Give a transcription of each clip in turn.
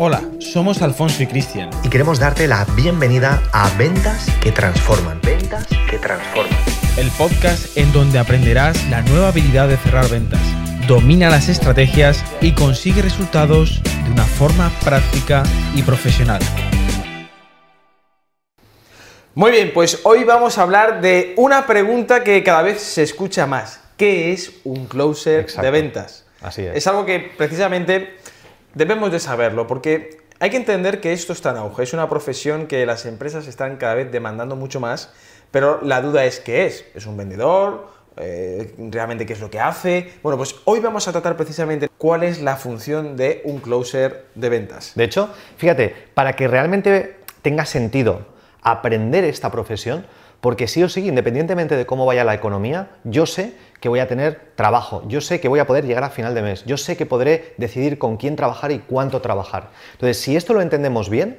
Hola, somos Alfonso y Cristian. Y queremos darte la bienvenida a Ventas que Transforman. Ventas que Transforman. El podcast en donde aprenderás la nueva habilidad de cerrar ventas. Domina las estrategias y consigue resultados de una forma práctica y profesional. Muy bien, pues hoy vamos a hablar de una pregunta que cada vez se escucha más. ¿Qué es un closer de ventas? Así es. Es algo que precisamente debemos de saberlo, porque hay que entender que esto está en auge. Es una profesión que las empresas están cada vez demandando mucho más, pero la duda es qué es. ¿Es un vendedor? Eh, ¿Realmente qué es lo que hace? Bueno, pues hoy vamos a tratar precisamente cuál es la función de un closer de ventas. De hecho, fíjate, para que realmente tenga sentido aprender esta profesión, porque sí o sí, independientemente de cómo vaya la economía, yo sé que voy a tener trabajo, yo sé que voy a poder llegar a final de mes, yo sé que podré decidir con quién trabajar y cuánto trabajar. Entonces, si esto lo entendemos bien,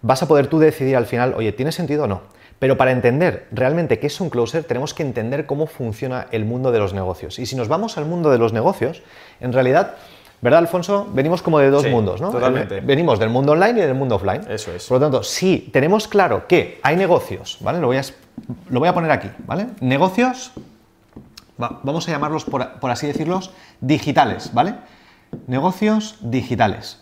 vas a poder tú decidir al final, oye, ¿tiene sentido o no? Pero para entender realmente qué es un closer, tenemos que entender cómo funciona el mundo de los negocios. Y si nos vamos al mundo de los negocios, en realidad ¿Verdad, Alfonso? Venimos como de dos mundos, ¿no? Totalmente. Venimos del mundo online y del mundo offline. Eso es. Por lo tanto, si tenemos claro que hay negocios, ¿vale? Lo voy a, lo voy a poner aquí, ¿vale? Negocios, vamos a llamarlos, por, así decirlos, digitales, ¿vale? Negocios digitales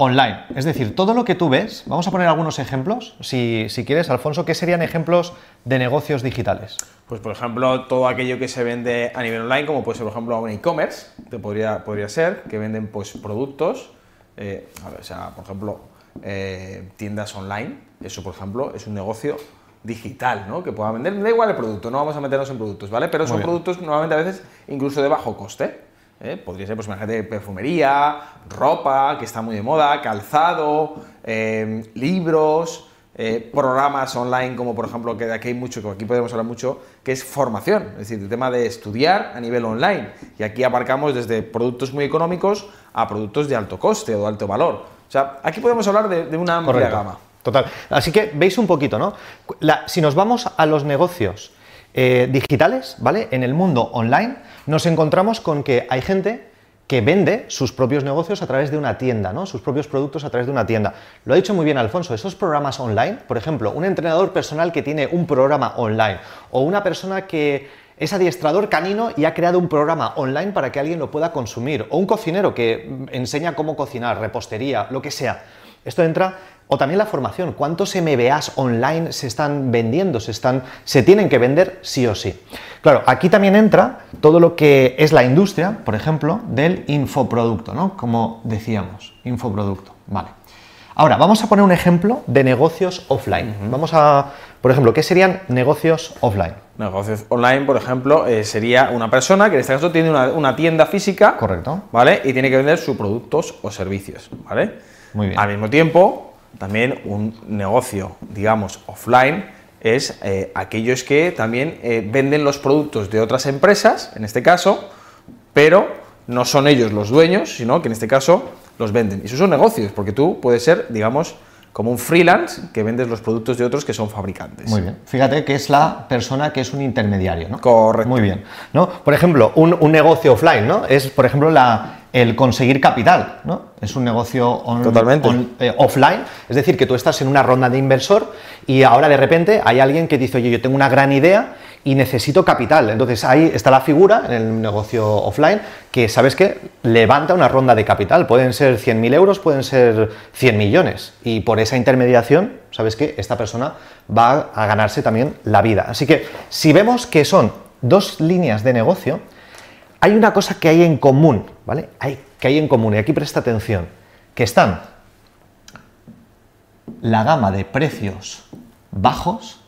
online. Es decir, todo lo que tú ves, vamos a poner algunos ejemplos, si, quieres, Alfonso, ¿qué serían ejemplos de negocios digitales? Pues, por ejemplo, todo aquello que se vende a nivel online, como puede ser, por ejemplo, un e-commerce, podría, podría ser, que venden pues, productos, eh, o sea, por ejemplo, eh, tiendas online, eso, por ejemplo, es un negocio digital, ¿no? Que pueda vender, da igual el producto, no vamos a meternos en productos, ¿vale? Pero son productos normalmente a veces incluso de bajo coste. ¿eh? Podría ser, pues imagínate, perfumería, ropa, que está muy de moda, calzado, eh, libros, eh, programas online, como por ejemplo, que de aquí hay mucho, que aquí podemos hablar mucho, que es formación, es decir, el tema de estudiar a nivel online. Y aquí aparcamos desde productos muy económicos a productos de alto coste o de alto valor. O sea, aquí podemos hablar de, una amplia gama. Total. Así que veis un poquito, ¿no? si nos vamos a los negocios digitales, ¿vale? En el mundo online, nos encontramos con que hay gente que vende sus propios negocios a través de una tienda, ¿no? sus propios productos a través de una tienda. Lo ha dicho muy bien Alfonso, esos programas online, por ejemplo, un entrenador personal que tiene un programa online o una persona que es adiestrador canino y ha creado un programa online para que alguien lo pueda consumir o un cocinero que enseña cómo cocinar, repostería, lo que sea. Esto entra o también la formación, ¿cuántos MBAs online se están vendiendo? Se, están, se tienen que vender sí o sí. Claro, aquí también entra todo lo que es la industria, por ejemplo, del infoproducto, ¿no? Como decíamos, infoproducto. Vale. Ahora, vamos a poner un ejemplo de negocios offline. Vamos a, por ejemplo, ¿qué serían negocios offline? Negocios online, por ejemplo, eh, sería una persona que en este caso tiene una, una, tienda física. Correcto. ¿Vale? Y tiene que vender sus productos o servicios. ¿Vale? Muy bien. Al mismo tiempo, también un negocio, digamos, offline, es eh, aquellos que también eh, venden los productos de otras empresas, en este caso, pero no son ellos los dueños, sino que en este caso los venden. Y esos son negocios, porque tú puedes ser, digamos, como un freelance que vendes los productos de otros que son fabricantes. Muy bien. Fíjate que es la persona que es un intermediario, ¿no? Correcto. Muy bien. ¿no? Por ejemplo, un, negocio offline, ¿no? Es, por ejemplo, la, el conseguir capital, ¿no? Es un negocio eh, offline, es decir, que tú estás en una ronda de inversor y ahora de repente hay alguien que dice, oye, yo tengo una gran idea y necesito capital. Entonces ahí está la figura en el negocio offline que, ¿sabes qué? Levanta una ronda de capital. Pueden ser 100.000 euros, pueden ser 100 millones. Y por esa intermediación, ¿sabes qué? Esta persona va a ganarse también la vida. Así que si vemos que son dos líneas de negocio, hay una cosa que hay en común, ¿vale? Hay, que hay en común, y aquí presta atención, que están la gama de precios bajos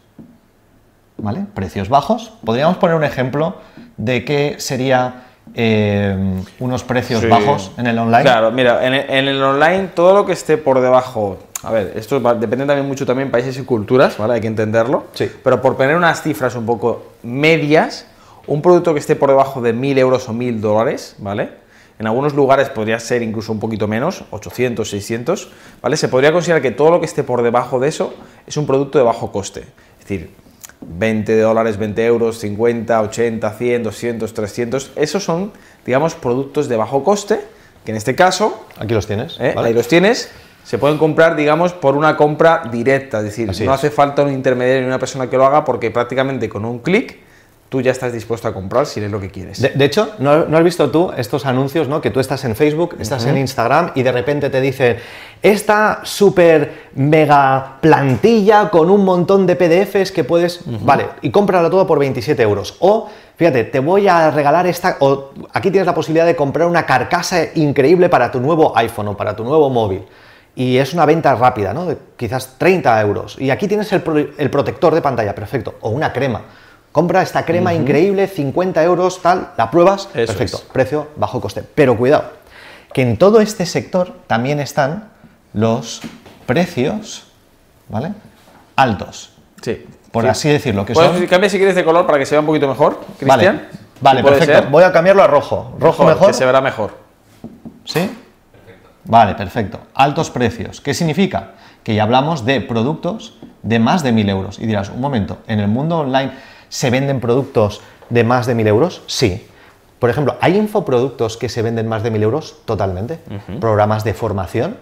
¿vale? Precios bajos. Podríamos poner un ejemplo de qué sería eh, unos precios bajos en el online. Claro, mira, en el, online todo lo que esté por debajo, a ver, esto depende también mucho también países y culturas, ¿vale? Hay que entenderlo. Sí. Pero por poner unas cifras un poco medias, un producto que esté por debajo de 1.000 euros o 1.000 dólares, ¿vale? En algunos lugares podría ser incluso un poquito menos, 800, 600, ¿vale? Se podría considerar que todo lo que esté por debajo de eso es un producto de bajo coste. Es decir, 20 dólares, 20 euros, 50, 80, 100, 200, 300. Esos son, digamos, productos de bajo coste que en este caso, Aquí los tienes. ¿eh? ¿vale? ahí los tienes, se pueden comprar, digamos, por una compra directa. Es decir, Así no es. hace falta un intermediario ni una persona que lo haga porque prácticamente con un clic tú ya estás dispuesto a comprar si es lo que quieres. De, de hecho, ¿no, no has visto tú estos anuncios, ¿no? Que tú estás en Facebook, estás en Instagram y de repente te dicen esta super mega plantilla con un montón de PDFs que puedes. Vale, y cómprala todo por 27 euros. O, fíjate, te voy a regalar esta. O aquí tienes la posibilidad de comprar una carcasa increíble para tu nuevo iPhone o para tu nuevo móvil. Y es una venta rápida, ¿no? De quizás 30 euros. Y aquí tienes el, pro- el protector de pantalla, perfecto. O una crema. Compra esta crema increíble, 50 euros, tal, la pruebas, Eso perfecto, es. precio bajo coste. Pero cuidado, que en todo este sector también están los precios, ¿vale? Altos, Sí. por Sí. así decirlo, que Puedes son... cambiar si quieres de color para que se vea un poquito mejor, Vale, Cristian. vale, ¿Puede perfecto. ser? Voy a cambiarlo a rojo. ¿Rojo mejor? Que se verá mejor. ¿Sí? Vale, perfecto. Altos precios. ¿Qué significa? Que ya hablamos de productos de más de 1.000 euros. Y dirás, un momento, ¿en el mundo online se venden productos de más de 1.000 euros? Sí. Por ejemplo, ¿hay infoproductos que se venden más de 1.000 euros? Totalmente. Programas de formación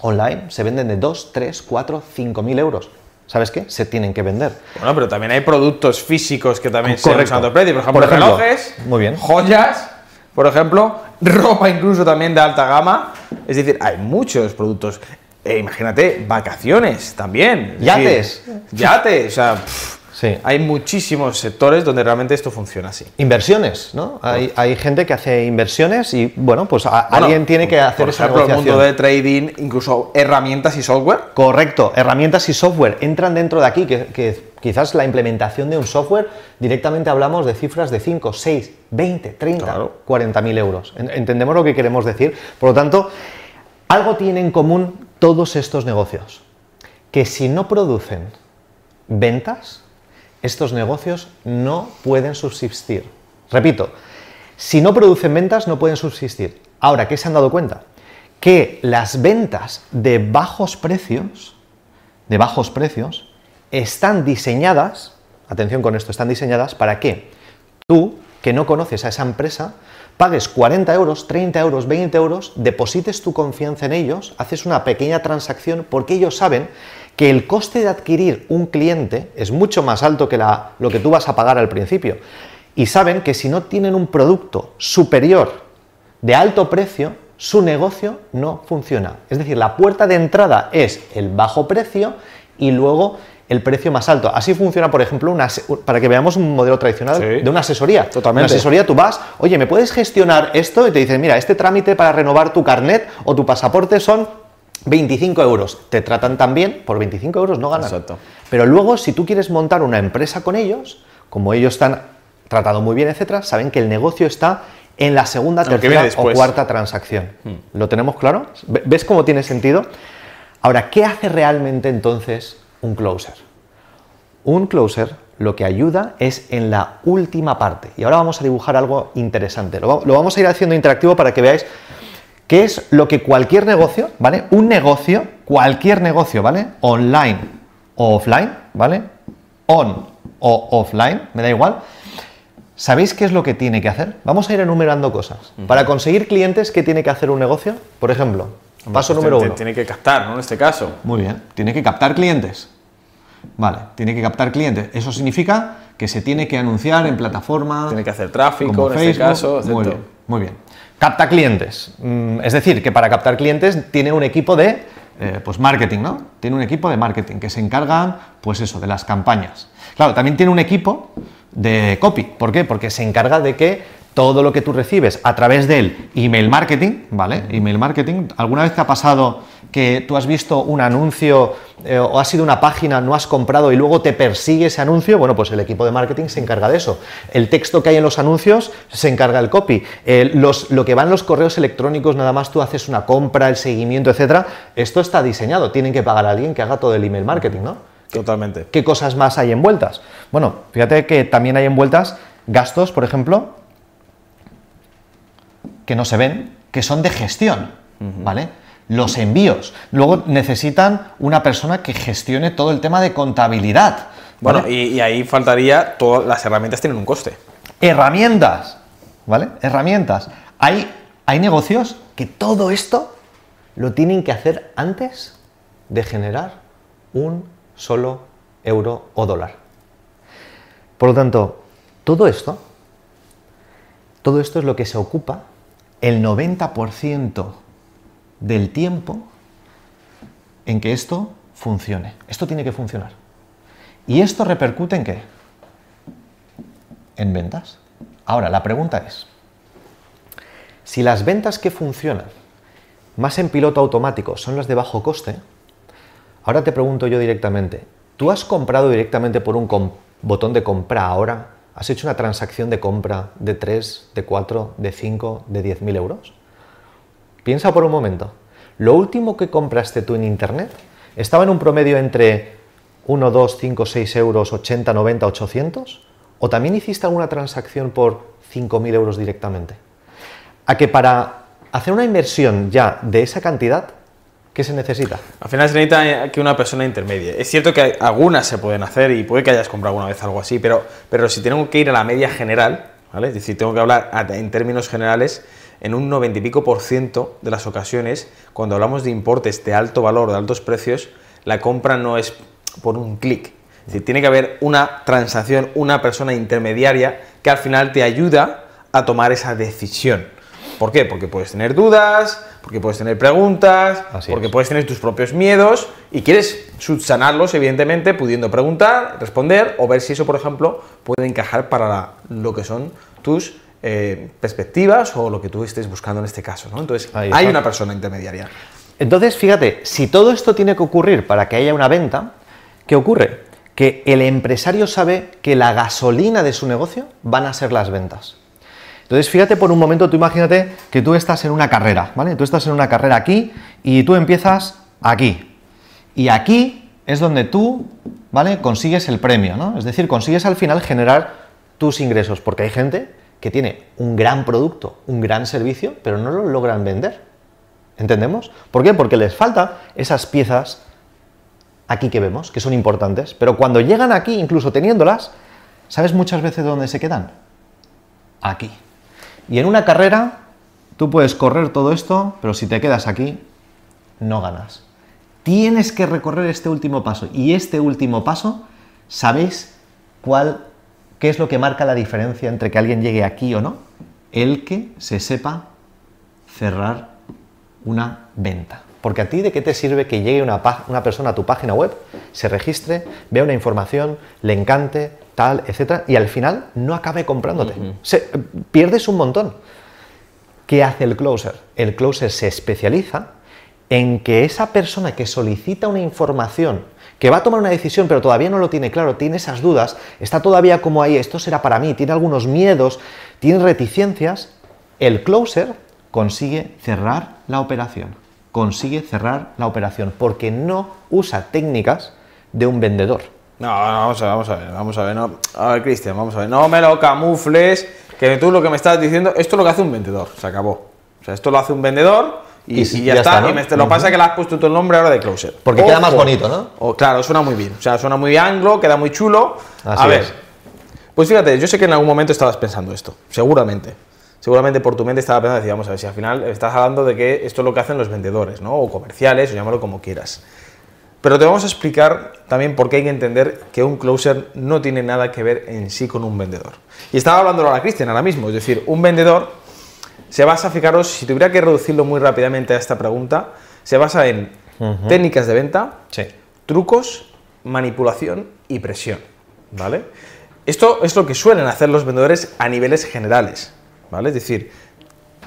online se venden de 2, 3, 4, 5.000 euros. ¿Sabes qué? Se tienen que vender. Bueno, pero también hay productos físicos que también se Correcto. usan alto precio. Por ejemplo, Por ejemplo, relojes, muy bien. joyas, por ejemplo, ropa incluso también de alta gama. Es decir, hay muchos productos. Eh, imagínate, vacaciones también. Es Yates. decir, yates. O sea, pff, Sí. hay muchísimos sectores donde realmente esto funciona así. Inversiones, ¿no? Hay, hay gente que hace inversiones y, bueno, pues a- Bueno, alguien tiene que hacer Por esa ejemplo, el negociación. mundo de trading, incluso herramientas y software. Correcto, herramientas y software entran dentro de aquí, que, que quizás la implementación de un software directamente hablamos de cifras de 5, 6, 20, 30, Claro. 40 mil euros. En- Entendemos lo que queremos decir. Por lo tanto, algo tienen en común todos estos negocios, que si no producen ventas, estos negocios no pueden subsistir. Repito, si no producen ventas no pueden subsistir. Ahora, ¿qué se han dado cuenta? Que las ventas de bajos precios, de bajos precios, están diseñadas, atención con esto, están diseñadas para que tú, que no conoces a esa empresa, pagues 40 euros, 30 euros, 20 euros, deposites tu confianza en ellos, haces una pequeña transacción porque ellos saben que el coste de adquirir un cliente es mucho más alto que la- lo que tú vas a pagar al principio. Y saben que si no tienen un producto superior de alto precio, su negocio no funciona. Es decir, la puerta de entrada es el bajo precio y luego el precio más alto. Así funciona, por ejemplo, una para que veamos un modelo tradicional Sí. de una asesoría. Totalmente. Una asesoría, tú vas, oye, ¿me puedes gestionar esto? Y te dicen, mira, este trámite para renovar tu carnet o tu pasaporte son 25 euros. Te tratan tan bien, por 25 euros no ganan. Exacto. Pero luego, si tú quieres montar una empresa con ellos, como ellos están tratado muy bien, etcétera, saben que el negocio está en la segunda, tercera o cuarta transacción. ¿Lo tenemos claro? ¿Ve- ¿Ves cómo tiene sentido? Ahora, ¿qué hace realmente entonces un closer? Un closer lo que ayuda es en la última parte. Y ahora vamos a dibujar algo interesante. Lo vamos a ir haciendo interactivo para que veáis qué es lo que cualquier negocio, ¿vale? Un negocio, cualquier negocio, ¿vale? Online o offline, ¿vale? On o offline, me da igual. ¿Sabéis qué es lo que tiene que hacer? Vamos a ir enumerando cosas. Para conseguir clientes, ¿qué tiene que hacer un negocio? Por ejemplo, paso número uno. Tiene que captar, ¿no? En este caso. Muy bien, tiene que captar clientes. Vale, tiene que captar clientes. Eso significa que se tiene que anunciar en plataforma. Tiene que hacer tráfico, como en Facebook. este caso. Muy bien, muy bien. Capta clientes. Mm, Es decir, que para captar clientes tiene un equipo de eh, pues marketing, ¿no? Tiene un equipo de marketing que se encargan, pues eso, de las campañas. Claro, también tiene un equipo de copy. ¿Por qué? Porque se encarga de que todo lo que tú recibes a través del email marketing, ¿vale? Email marketing. ¿Alguna vez te ha pasado que tú has visto un anuncio eh, o has ido a una página, no has comprado y luego te persigue ese anuncio? Bueno, pues el equipo de marketing se encarga de eso. El texto que hay en los anuncios se encarga el copy. Eh, los, lo que va en los correos electrónicos, nada más tú haces una compra, el seguimiento, etcétera. Esto está diseñado. Tienen que pagar a alguien que haga todo el email marketing, ¿no? Totalmente. ¿Qué cosas más hay envueltas? Bueno, fíjate que también hay envueltas gastos, por ejemplo, que no se ven, que son de gestión, ¿vale? Los envíos. Luego necesitan una persona que gestione todo el tema de contabilidad. Bueno, y, y ahí faltaría, todas las herramientas tienen un coste. herramientas, ¿vale? Herramientas. Hay, hay negocios que todo esto lo tienen que hacer antes de generar un solo euro o dólar. Por lo tanto, todo esto, todo esto es lo que se ocupa el 90% del tiempo en que esto funcione. Esto tiene que funcionar. ¿Y esto repercute en qué? En ventas. Ahora, la pregunta es, si las ventas que funcionan más en piloto automático son las de bajo coste, ahora te pregunto yo directamente, ¿tú has comprado directamente por un botón de compra ahora? ¿Has hecho una transacción de compra de 3, de 4, de 5, de 10 mil euros? Piensa por un momento, ¿lo último que compraste tú en Internet estaba en un promedio entre 1, 2, 5, 6 euros, 80, 90, 800? ¿O también hiciste alguna transacción por 5.000 euros directamente? A que para hacer una inversión ya de esa cantidad, ¿qué se necesita? Al final se necesita que una persona intermedie. Es cierto que algunas se pueden hacer y puede que hayas comprado alguna vez algo así, pero, pero si tengo que ir a la media general, ¿vale? Es decir, tengo que hablar en términos generales, en un 90 y pico por ciento de las ocasiones, cuando hablamos de importes de alto valor, de altos precios, la compra no es por un clic, es decir, tiene que haber una transacción, una persona intermediaria que al final te ayuda a tomar esa decisión. ¿Por qué? Porque puedes tener dudas, porque puedes tener preguntas, porque puedes tener tus propios miedos y quieres subsanarlos, evidentemente, pudiendo preguntar, responder o ver si eso, por ejemplo, puede encajar para lo que son tus eh, perspectivas o lo que tú estés buscando en este caso. Entonces, hay una persona intermediaria. Entonces, fíjate, si todo esto tiene que ocurrir para que haya una venta, ¿qué ocurre? que el empresario sabe que la gasolina de su negocio van a ser las ventas. Entonces, fíjate por un momento, tú imagínate que tú estás en una carrera, ¿vale? Tú estás en una carrera aquí y tú empiezas aquí. Y aquí es donde tú, ¿vale? Consigues el premio, ¿no? Es decir, consigues al final generar tus ingresos, porque hay gente que tiene un gran producto, un gran servicio, pero no lo logran vender. ¿Entendemos? ¿Por qué? Porque les falta esas piezas aquí que vemos, que son importantes, pero cuando llegan aquí, incluso teniéndolas, ¿sabes muchas veces dónde se quedan? Aquí. Y en una carrera, tú puedes correr todo esto, pero si te quedas aquí, no ganas. Tienes que recorrer este último paso. Y este último paso, ¿sabéis cuál, qué es lo que marca la diferencia entre que alguien llegue aquí o no? El que se sepa cerrar una venta. Porque a ti de qué te sirve que llegue una, persona a tu página web, se registre, vea una información, le encante, tal, etcétera, y al final no acabe comprándote. pierdes un montón. ¿Qué hace el closer? El closer se especializa en que esa persona que solicita una información, que va a tomar una decisión pero todavía no lo tiene claro, tiene esas dudas, está todavía como ahí, esto será para mí, tiene algunos miedos, tiene reticencias, el closer consigue cerrar la operación consigue cerrar la operación porque no usa técnicas de un vendedor. No, vamos a ver, vamos a ver, vamos a ver, no, a ver, Cristian, vamos a ver, no me lo camufles, que tú lo que me estás diciendo, esto es lo que hace un vendedor, se acabó. O sea, esto lo hace un vendedor y, ya, está, y me, lo pasa que le has puesto tu nombre ahora de closer. Porque queda más bonito, ¿no? claro, suena muy bien, o sea, suena muy anglo, queda muy chulo. a ver, pues fíjate, yo sé que en algún momento estabas pensando esto, seguramente seguramente por tu mente estaba pensando, decir, vamos a ver si al final estás hablando de que esto es lo que hacen los vendedores, ¿no? O comerciales, o llámalo como quieras. Pero te vamos a explicar también por qué hay que entender que un closer no tiene nada que ver en sí con un vendedor. Y estaba hablando ahora Cristian ahora mismo, es decir, un vendedor se basa, fijaros, si tuviera que reducirlo muy rápidamente a esta pregunta, se basa en técnicas de venta, trucos, manipulación y presión, ¿vale? Esto es lo que suelen hacer los vendedores a niveles generales. ¿Vale? Es decir,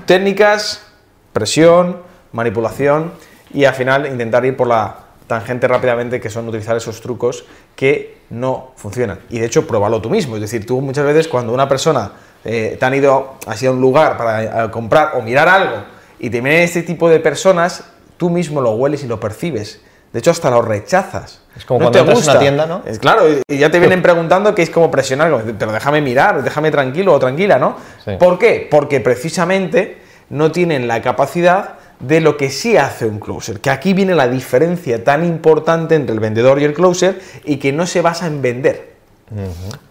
técnicas, presión, manipulación y al final intentar ir por la tangente rápidamente que son utilizar esos trucos que no funcionan. Y de hecho, pruébalo tú mismo. Es decir, tú muchas veces cuando una persona eh, te han ido hacia un lugar para eh, comprar o mirar algo y te vienen este tipo de personas, tú mismo lo hueles y lo percibes. De hecho, hasta lo rechazas. Es como cuando entras en una tienda, ¿no? Es claro, y ya te vienen preguntando que es como presionar, pero déjame mirar, déjame tranquilo o tranquila, ¿no? ¿Por qué? Porque precisamente no tienen la capacidad de lo que sí hace un closer. Que aquí viene la diferencia tan importante entre el vendedor y el closer y que no se basa en vender.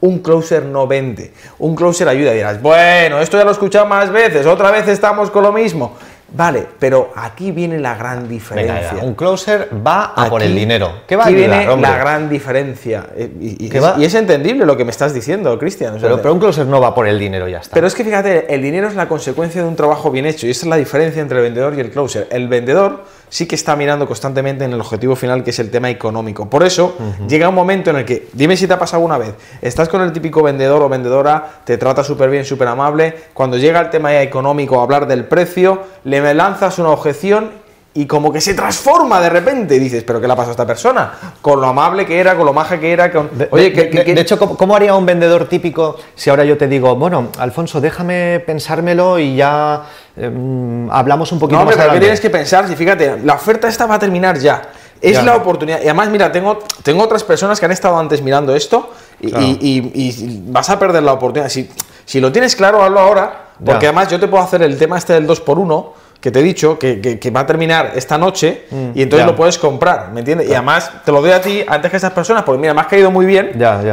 Un closer no vende. Un closer ayuda. Dirás, bueno, esto ya lo he escuchado más veces, otra vez estamos con lo mismo. Vale, pero aquí viene la gran diferencia. Venga, un closer va a por el dinero. ¿Qué va a aquí ayudar, viene hombre? la gran diferencia. Eh, Y, y- ¿Qué es, va? y es entendible lo que me estás diciendo, Cristian. Pero, pero un closer no va por el dinero, ya está. pero es que fíjate, el dinero es la consecuencia de un trabajo bien hecho y esa es la diferencia entre el vendedor y el closer. El vendedor sí que está mirando constantemente en el objetivo final que es el tema económico. Por eso llega un momento en el que, dime si te ha pasado alguna vez, estás con el típico vendedor o vendedora, te trata súper bien, súper amable, cuando llega el tema económico, a hablar del precio, le lanzas una objeción y como que se transforma de repente. Dices, ¿pero qué le ha pasado a esta persona? Con lo amable que era, con lo maja que era, con... Oye, de- que, de- que- que- de hecho, ¿cómo, haría un vendedor típico si ahora yo te digo, bueno, Alfonso, déjame pensármelo y ya em, hablamos un poquito No, más pero ¿qué adelante? tienes que pensar? Si fíjate, la oferta esta va a terminar ya. Es Ya. la oportunidad. Y además, mira, tengo, tengo otras personas que han estado antes mirando esto y, Claro. y- y- y vas a perder la oportunidad. Si, si lo tienes claro, hazlo ahora. Porque Ya. además yo te puedo hacer el tema este del 2x1 que te he dicho, que, que- que va a terminar esta noche y entonces Mm, ya. lo puedes comprar, ¿me entiendes? Y además te lo doy a ti antes que a esas personas, porque mira, me has caído muy bien. Ya, ya.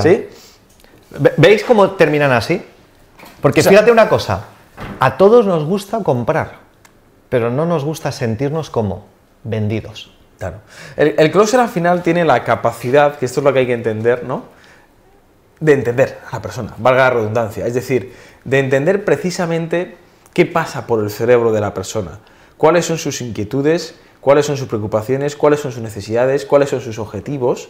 ¿Veis cómo terminan así? Porque O sea- fíjate una cosa, a todos nos gusta comprar, pero no nos gusta sentirnos como vendidos. Claro. El, el closer al final tiene la capacidad, que esto es lo que hay que entender, ¿no? De entender a la persona, valga la redundancia. Es decir, de entender precisamente qué pasa por el cerebro de la persona, cuáles son sus inquietudes, cuáles son sus preocupaciones, cuáles son sus necesidades, cuáles son sus objetivos.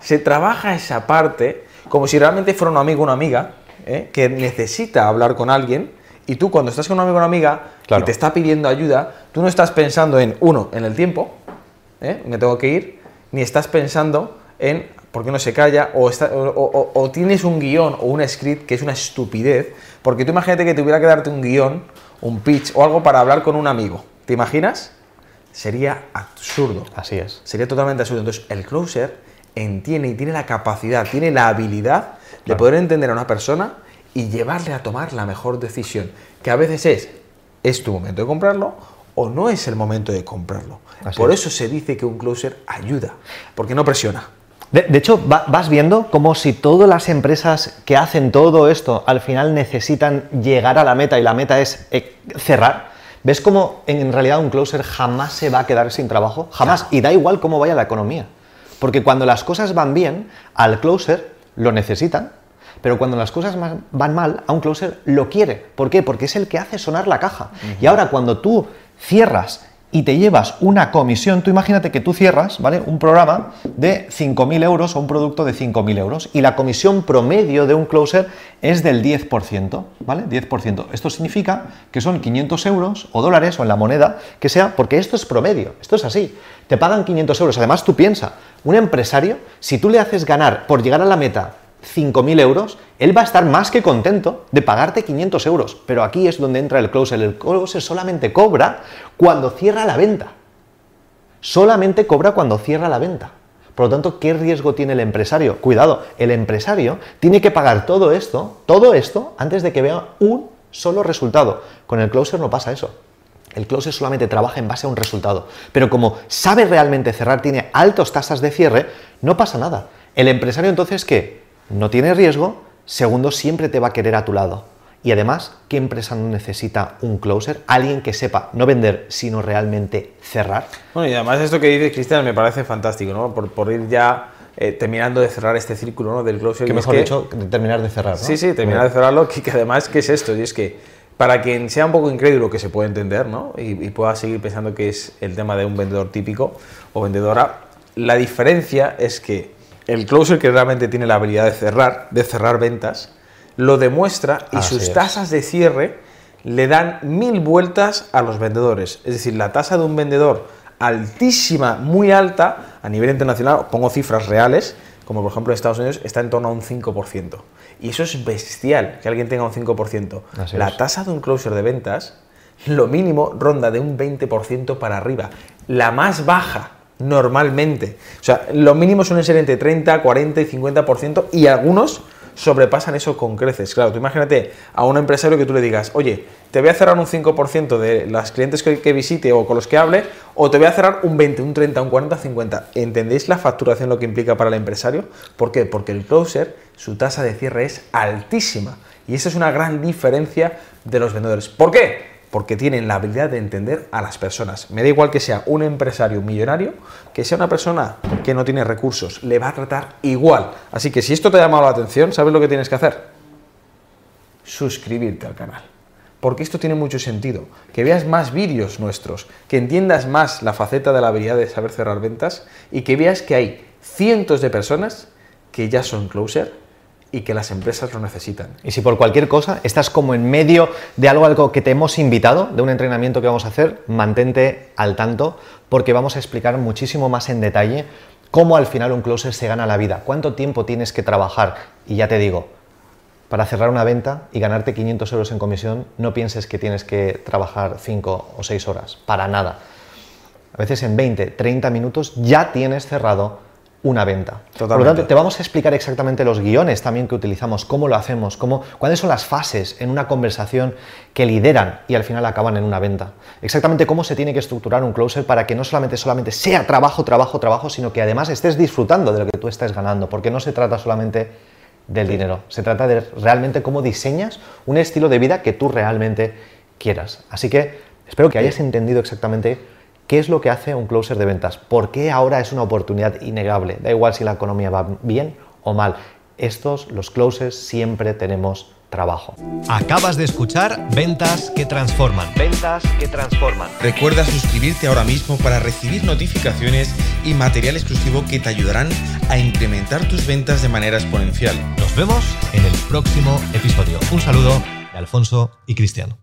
Se trabaja esa parte como si realmente fuera un amigo o una amiga ¿eh? que necesita hablar con alguien y tú cuando estás con un amigo o una amiga Claro. y te está pidiendo ayuda, tú no estás pensando en, uno, en el tiempo, ¿eh? me tengo que ir, ni estás pensando en por qué no se calla, o, está- o- o- o tienes un guion o un script que es una estupidez, porque tú imagínate que tuviera que darte un guion, un pitch o algo para hablar con un amigo, ¿te imaginas? Sería absurdo, Así es. sería totalmente absurdo. Entonces, el closer entiende y tiene la capacidad, tiene la habilidad de poder entender a una persona y llevarle a tomar la mejor decisión, que a veces es, es tu momento de comprarlo o no es el momento de comprarlo. Así Por es. eso se dice que un closer ayuda, porque no presiona. De, de hecho, va- vas viendo como si todas las empresas que hacen todo esto al final necesitan llegar a la meta y la meta es eh, cerrar. ¿Ves cómo en realidad un closer jamás se va a quedar sin trabajo? Jamás. Y da igual cómo vaya la economía. Porque cuando las cosas van bien, al closer lo necesitan. Pero cuando las cosas van mal, a un closer lo quiere. ¿Por qué? Porque es el que hace sonar la caja. Y ahora cuando tú cierras y te llevas una comisión, tú imagínate que tú cierras, ¿vale? Un programa de 5.000 euros o un producto de 5.000 euros y la comisión promedio de un closer es del 10%, ¿vale? 10%. Esto significa que son 500 euros o dólares o en la moneda que sea, porque esto es promedio, esto es así. Te pagan 500 euros. Además, tú piensa, un empresario, si tú le haces ganar por llegar a la meta 5.000 euros, él va a estar más que contento de pagarte 500 euros. Pero aquí es donde entra el closer. El closer solamente cobra cuando cierra la venta. Solamente cobra cuando cierra la venta. Por lo tanto, ¿qué riesgo tiene el empresario? Cuidado, el empresario tiene que pagar todo esto, todo esto, antes de que vea un solo resultado. Con el closer no pasa eso. El closer solamente trabaja en base a un resultado. Pero como sabe realmente cerrar, tiene altas tasas de cierre, no pasa nada. El empresario entonces, ¿qué? No tiene riesgo, segundo, siempre te va a querer a tu lado. Y además, ¿qué empresa no necesita un closer? Alguien que sepa no vender, sino realmente cerrar. Bueno, y además esto que dice Cristian me parece fantástico, ¿no? Por, por ir ya eh, terminando de cerrar este círculo ¿no? del closer. Que es mejor que- dicho, terminar de cerrar. ¿no? Sí, sí, terminar de cerrarlo, que, que además, ¿qué es esto? Y es que para quien sea un poco incrédulo, que se puede entender, ¿no? Y, y pueda seguir pensando que es el tema de un vendedor típico o vendedora, la diferencia es que el closer que realmente tiene la habilidad de cerrar, de cerrar ventas, lo demuestra y Así sus es. tasas de cierre le dan mil vueltas a los vendedores. Es decir, la tasa de un vendedor altísima, muy alta, a nivel internacional, pongo cifras reales, como por ejemplo en Estados Unidos, está en torno a un 5%. Y eso es bestial, que alguien tenga un 5%. Así la es. tasa de un closer de ventas, lo mínimo ronda de un 20% para arriba. La más baja, normalmente. O sea, lo mínimo suelen ser entre 30, 40 y 50% y algunos sobrepasan eso con creces. Claro, tú imagínate a un empresario que tú le digas, oye, te voy a cerrar un 5% de las clientes que, que visite o con los que hable, o te voy a cerrar un 20, un 30, un 40, 50. ¿Entendéis la facturación lo que implica para el empresario? ¿Por qué? Porque el closer su tasa de cierre es altísima. Y esa es una gran diferencia de los vendedores. ¿Por qué? Porque tienen la habilidad de entender a las personas. Me da igual que sea un empresario millonario, que sea una persona que no tiene recursos, le va a tratar igual. Así que si esto te ha llamado la atención, ¿sabes lo que tienes que hacer? Suscribirte al canal porque esto tiene mucho sentido. Que veas más vídeos nuestros, que entiendas más la faceta de la habilidad de saber cerrar ventas y que veas que hay cientos de personas que ya son closer y que las empresas lo necesitan. Y si por cualquier cosa estás como en medio de algo, algo que te hemos invitado, de un entrenamiento que vamos a hacer, mantente al tanto porque vamos a explicar muchísimo más en detalle cómo al final un closer se gana la vida, cuánto tiempo tienes que trabajar. Y ya te digo, para cerrar una venta y ganarte 500 euros en comisión, no pienses que tienes que trabajar 5 o 6 horas, para nada. A veces en 20, 30 minutos ya tienes cerrado una venta. Por lo tanto, te vamos a explicar exactamente los guiones también que utilizamos, cómo lo hacemos, cómo, cuáles son las fases en una conversación que lideran y al final acaban en una venta. Exactamente cómo se tiene que estructurar un closer para que no solamente, solamente sea trabajo, trabajo, trabajo, sino que además estés disfrutando de lo que tú estás ganando, porque no se trata solamente del dinero. Se trata de realmente cómo diseñas un estilo de vida que tú realmente quieras. Así que espero que hayas entendido exactamente qué es lo que hace un closer de ventas, por qué ahora es una oportunidad innegable. Da igual si la economía va bien o mal. Estos, los closers, siempre tenemos trabajo. Acabas de escuchar Ventas que Transforman. Ventas que Transforman. Recuerda suscribirte ahora mismo para recibir notificaciones y material exclusivo que te ayudarán a incrementar tus ventas de manera exponencial. Nos vemos en el próximo episodio. Un saludo de Alfonso y Cristiano.